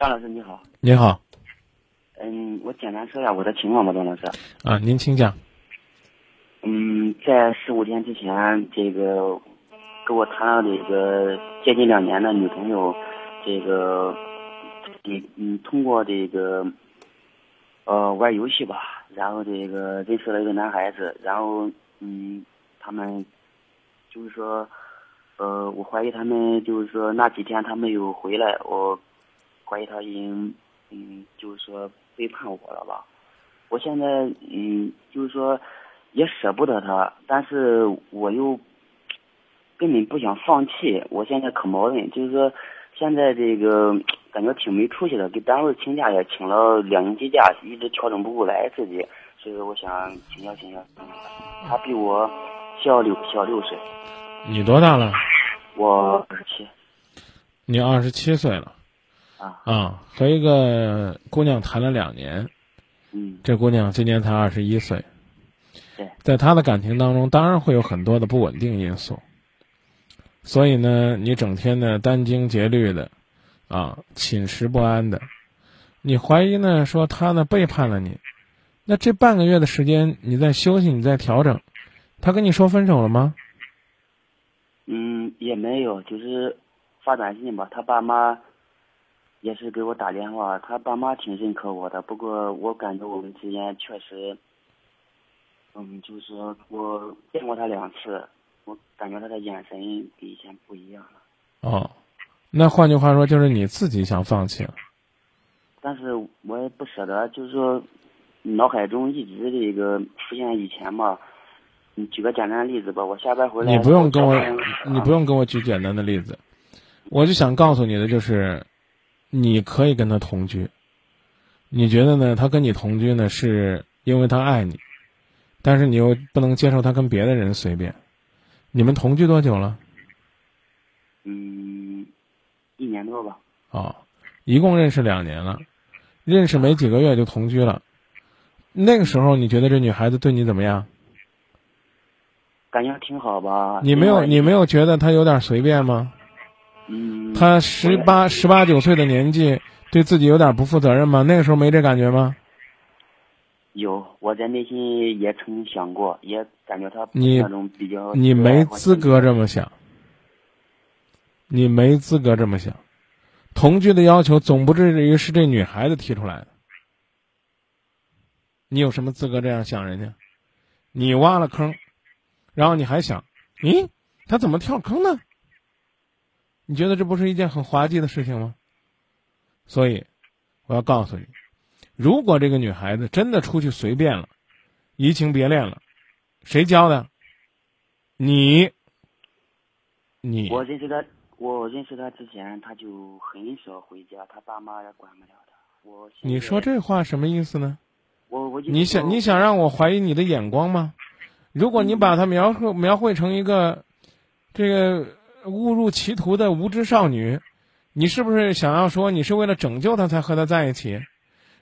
张老师你好，你好，嗯，我简单说一下我的情况吧，张老师。啊，您请讲。嗯，在十五天之前，这个跟我谈了这个接近两年的女朋友，这个嗯嗯，通过这个呃玩游戏吧，然后这个认识了一个男孩子，然后嗯，他们就是说呃，我怀疑他们就是说那几天他没有回来，我怀疑他已经嗯，就是说背叛我了吧。我现在嗯，就是说。也舍不得他，但是我又根本不想放弃。我现在可矛盾，就是说现在这个感觉挺没出息的，给单位请假也请了两星期假，一直调整不过来自己，所以说我想请教请教。他比我小六小六岁。你多大了？我二十七。你二十七岁了。啊。啊，和一个姑娘谈了两年。嗯。这姑娘今年才二十一岁。对在她的感情当中，当然会有很多的不稳定因素。所以呢，你整天呢殚精竭虑的，啊，寝食不安的，你怀疑呢说他呢背叛了你。那这半个月的时间，你在休息，你在调整，他跟你说分手了吗？嗯，也没有，就是发短信吧。他爸妈也是给我打电话，他爸妈挺认可我的。不过我感觉我们之间确实。嗯，就是说我见过他两次，我感觉他的眼神跟以前不一样了。哦，那换句话说，就是你自己想放弃了。但是我也不舍得，就是说，脑海中一直这个浮现以前嘛。你举个简单的例子吧，我下班回来。你不用跟我，你不用跟我举简单的例子，我就想告诉你的就是，你可以跟他同居。你觉得呢？他跟你同居呢，是因为他爱你。但是你又不能接受他跟别的人随便，你们同居多久了？嗯，一年多吧。哦，一共认识两年了，认识没几个月就同居了。那个时候你觉得这女孩子对你怎么样？感觉挺好吧。你没有你没有觉得她有点随便吗？嗯。他十八十八九岁的年纪，对自己有点不负责任吗？那个时候没这感觉吗？有，我在内心也曾想过，也感觉他那种比较。你没资格这么想，你没资格这么想。同居的要求总不至于是这女孩子提出来的，你有什么资格这样想人家？你挖了坑，然后你还想，咦，他怎么跳坑呢？你觉得这不是一件很滑稽的事情吗？所以，我要告诉你。如果这个女孩子真的出去随便了，移情别恋了，谁教的？你，你。我认识他，我认识他之前，他就很少回家，他爸妈也管不了他。我。你说这话什么意思呢？我我。你想你想让我怀疑你的眼光吗？如果你把她描绘描绘成一个，这个误入歧途的无知少女，你是不是想要说你是为了拯救她才和她在一起？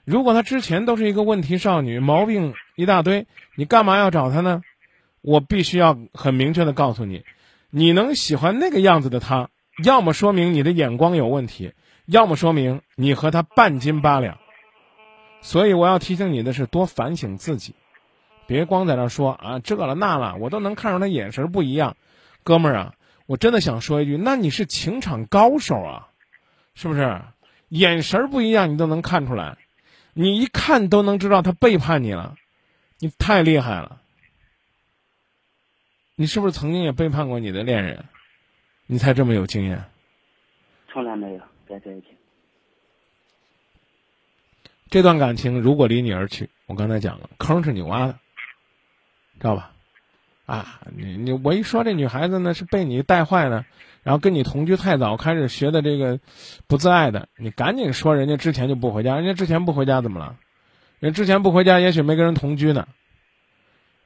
如果她之前都是一个问题少女，毛病一大堆，你干嘛要找她呢？我必须要很明确的告诉你，你能喜欢那个样子的她，要么说明你的眼光有问题，要么说明你和她半斤八两。所以我要提醒你的是，多反省自己，别光在那说啊这了那了，我都能看出他眼神不一样。哥们儿啊，我真的想说一句，那你是情场高手啊，是不是？眼神不一样，你都能看出来。你一看都能知道他背叛你了，你太厉害了。你是不是曾经也背叛过你的恋人？你才这么有经验？从来没有在这一起。这段感情如果离你而去，我刚才讲了，坑是你挖的，知道吧？啊，你你我一说这女孩子呢是被你带坏的。然后跟你同居太早，开始学的这个不自爱的，你赶紧说人家之前就不回家，人家之前不回家怎么了？人之前不回家，也许没跟人同居呢，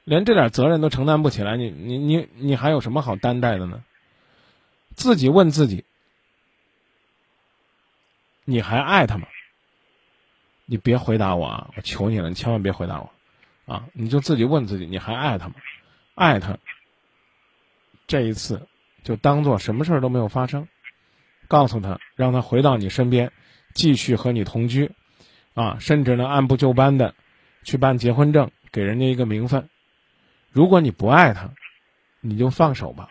连这点责任都承担不起来，你你你你还有什么好担待的呢？自己问自己，你还爱他吗？你别回答我啊！我求你了，你千万别回答我，啊！你就自己问自己，你还爱他吗？爱他，这一次。就当做什么事儿都没有发生，告诉他，让他回到你身边，继续和你同居，啊，甚至呢按部就班的去办结婚证，给人家一个名分。如果你不爱他，你就放手吧，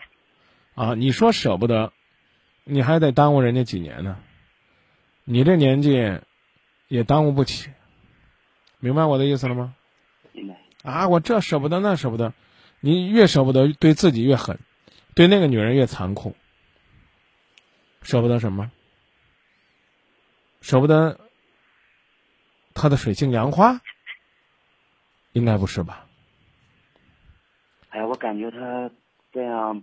啊，你说舍不得，你还得耽误人家几年呢。你这年纪也耽误不起，明白我的意思了吗？明白。啊，我这舍不得，那舍不得，你越舍不得，对自己越狠，对那个女人越残酷。舍不得什么？舍不得他的水性杨花？应该不是吧？哎呀，我感觉他这样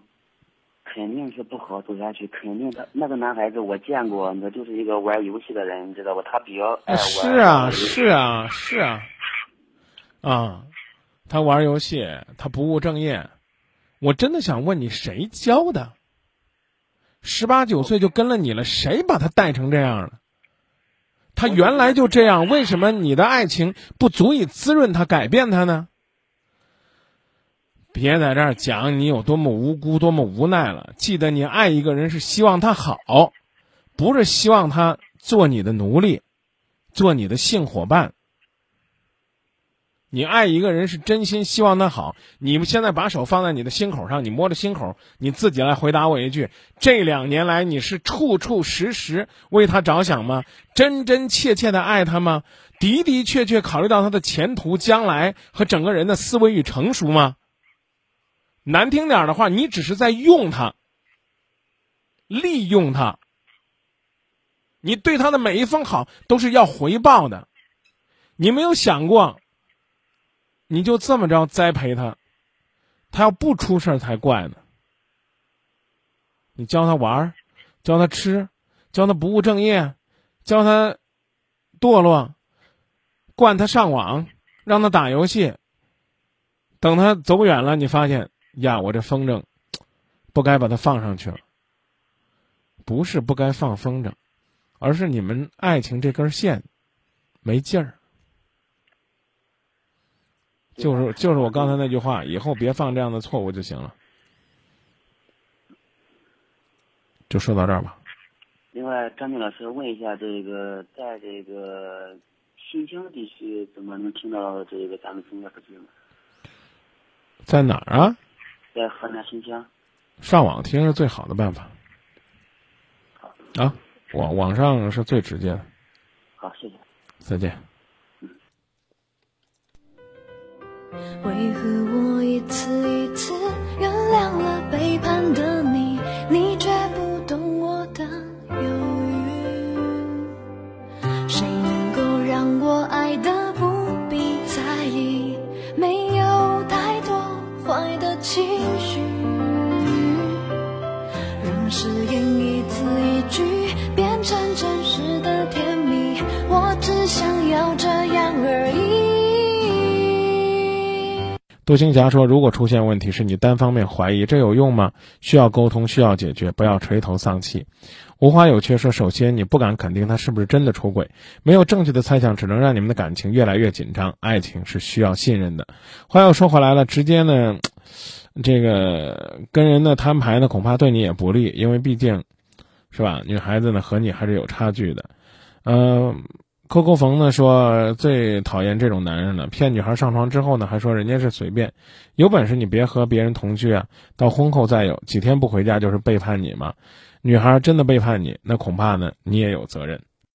肯定是不好走下去，肯定他那个男孩子我见过，那就是一个玩游戏的人，你知道吧？他比较爱玩。是啊，是啊，是啊，啊，他玩游戏，他不务正业。我真的想问你，谁教的？十八九岁就跟了你了，谁把他带成这样了？他原来就这样，为什么你的爱情不足以滋润他、改变他呢？别在这儿讲你有多么无辜、多么无奈了。记得你爱一个人是希望他好，不是希望他做你的奴隶，做你的性伙伴。你爱一个人是真心希望他好。你们现在把手放在你的心口上，你摸着心口，你自己来回答我一句：这两年来你是处处时时为他着想吗？真真切切的爱他吗？的的确确考虑到他的前途、将来和整个人的思维与成熟吗？难听点的话，你只是在用他，利用他。你对他的每一分好都是要回报的，你没有想过。你就这么着栽培他，他要不出事儿才怪呢。你教他玩儿，教他吃，教他不务正业，教他堕落，惯他上网，让他打游戏。等他走远了，你发现呀，我这风筝不该把它放上去了。不是不该放风筝，而是你们爱情这根线没劲儿。就是就是我刚才那句话，以后别犯这样的错误就行了。就说到这儿吧。另外，张明老师问一下，这个在这个新疆地区怎么能听到这个咱们中国之声？在哪儿啊？在河南新疆。上网听是最好的办法。好。啊，网网上是最直接的。好，谢谢。再见。为何我一次一次杜青霞说：“如果出现问题是你单方面怀疑，这有用吗？需要沟通，需要解决，不要垂头丧气。”无花有缺说：“首先，你不敢肯定他是不是真的出轨，没有证据的猜想只能让你们的感情越来越紧张。爱情是需要信任的。”话又说回来了，直接呢，这个跟人的摊牌呢，恐怕对你也不利，因为毕竟，是吧？女孩子呢和你还是有差距的，嗯。扣扣冯呢说最讨厌这种男人了，骗女孩上床之后呢，还说人家是随便，有本事你别和别人同居啊，到婚后再有几天不回家就是背叛你嘛？女孩真的背叛你，那恐怕呢你也有责任。